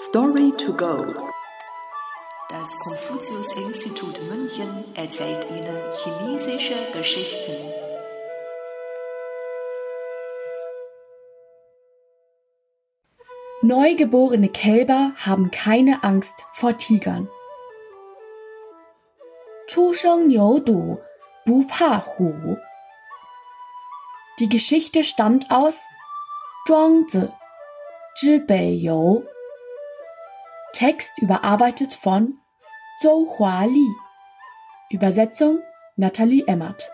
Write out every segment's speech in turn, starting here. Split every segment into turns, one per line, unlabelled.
Story to go.
Das Konfuzius-Institut München erzählt Ihnen chinesische Geschichten.
Neugeborene Kälber haben keine Angst vor Tigern. 出生牛犊不怕虎。Die Geschichte stammt aus 庄子之北游 Text überarbeitet von Zhou Hua Li. Übersetzung Nathalie Emmert.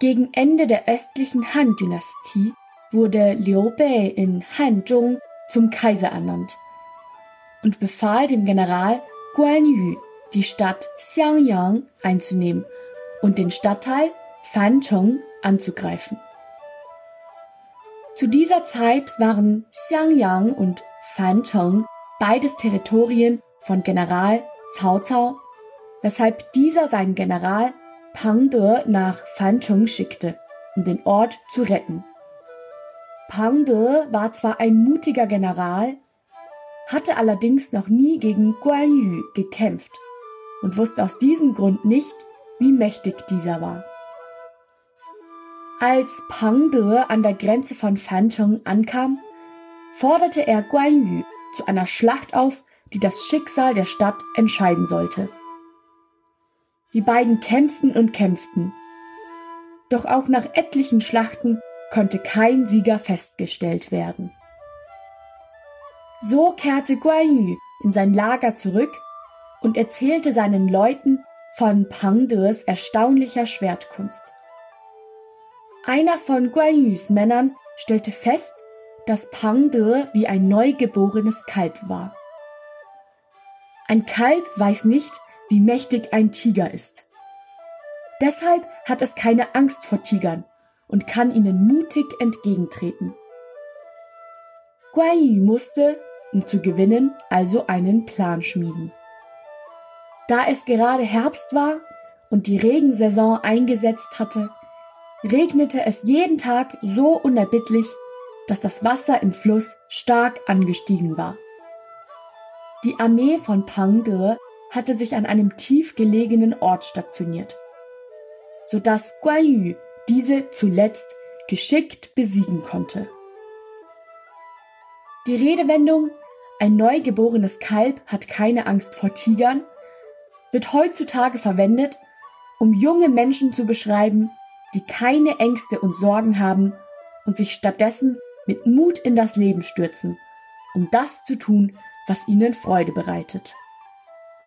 Gegen Ende der östlichen Han-Dynastie wurde Liu Bei in Hanzhong zum Kaiser ernannt und befahl dem General Guan Yu, die Stadt Xiangyang einzunehmen und den Stadtteil Fancheng anzugreifen. Zu dieser Zeit waren Xiangyang und Fancheng beides Territorien von General Cao Cao, weshalb dieser seinen General Pang De nach Fancheng schickte, um den Ort zu retten. Pang De war zwar ein mutiger General, hatte allerdings noch nie gegen Guan Yu gekämpft und wusste aus diesem Grund nicht, wie mächtig dieser war. Als Pang De an der Grenze von Fancheng ankam, forderte er Guan Yu zu einer Schlacht auf, die das Schicksal der Stadt entscheiden sollte. Die beiden kämpften und kämpften. Doch auch nach etlichen Schlachten konnte kein Sieger festgestellt werden. So kehrte Guan Yu in sein Lager zurück und erzählte seinen Leuten von Pang Des erstaunlicher Schwertkunst. Einer von Guan Yus Männern stellte fest, dass Pang De wie ein neugeborenes Kalb war. Ein Kalb weiß nicht, wie mächtig ein Tiger ist. Deshalb hat es keine Angst vor Tigern und kann ihnen mutig entgegentreten. Guan Yu musste, um zu gewinnen, also einen Plan schmieden. Da es gerade Herbst war und die Regensaison eingesetzt hatte, regnete es jeden Tag so unerbittlich, dass das Wasser im Fluss stark angestiegen war. Die Armee von Pang De hatte sich an einem tief gelegenen Ort stationiert, so dass Guan Yu diese zuletzt geschickt besiegen konnte. Die Redewendung ein neugeborenes Kalb hat keine Angst vor Tigern wird heutzutage verwendet, um junge Menschen zu beschreiben, die keine Ängste und Sorgen haben und sich stattdessen mit Mut in das Leben stürzen, um das zu tun, was ihnen Freude bereitet.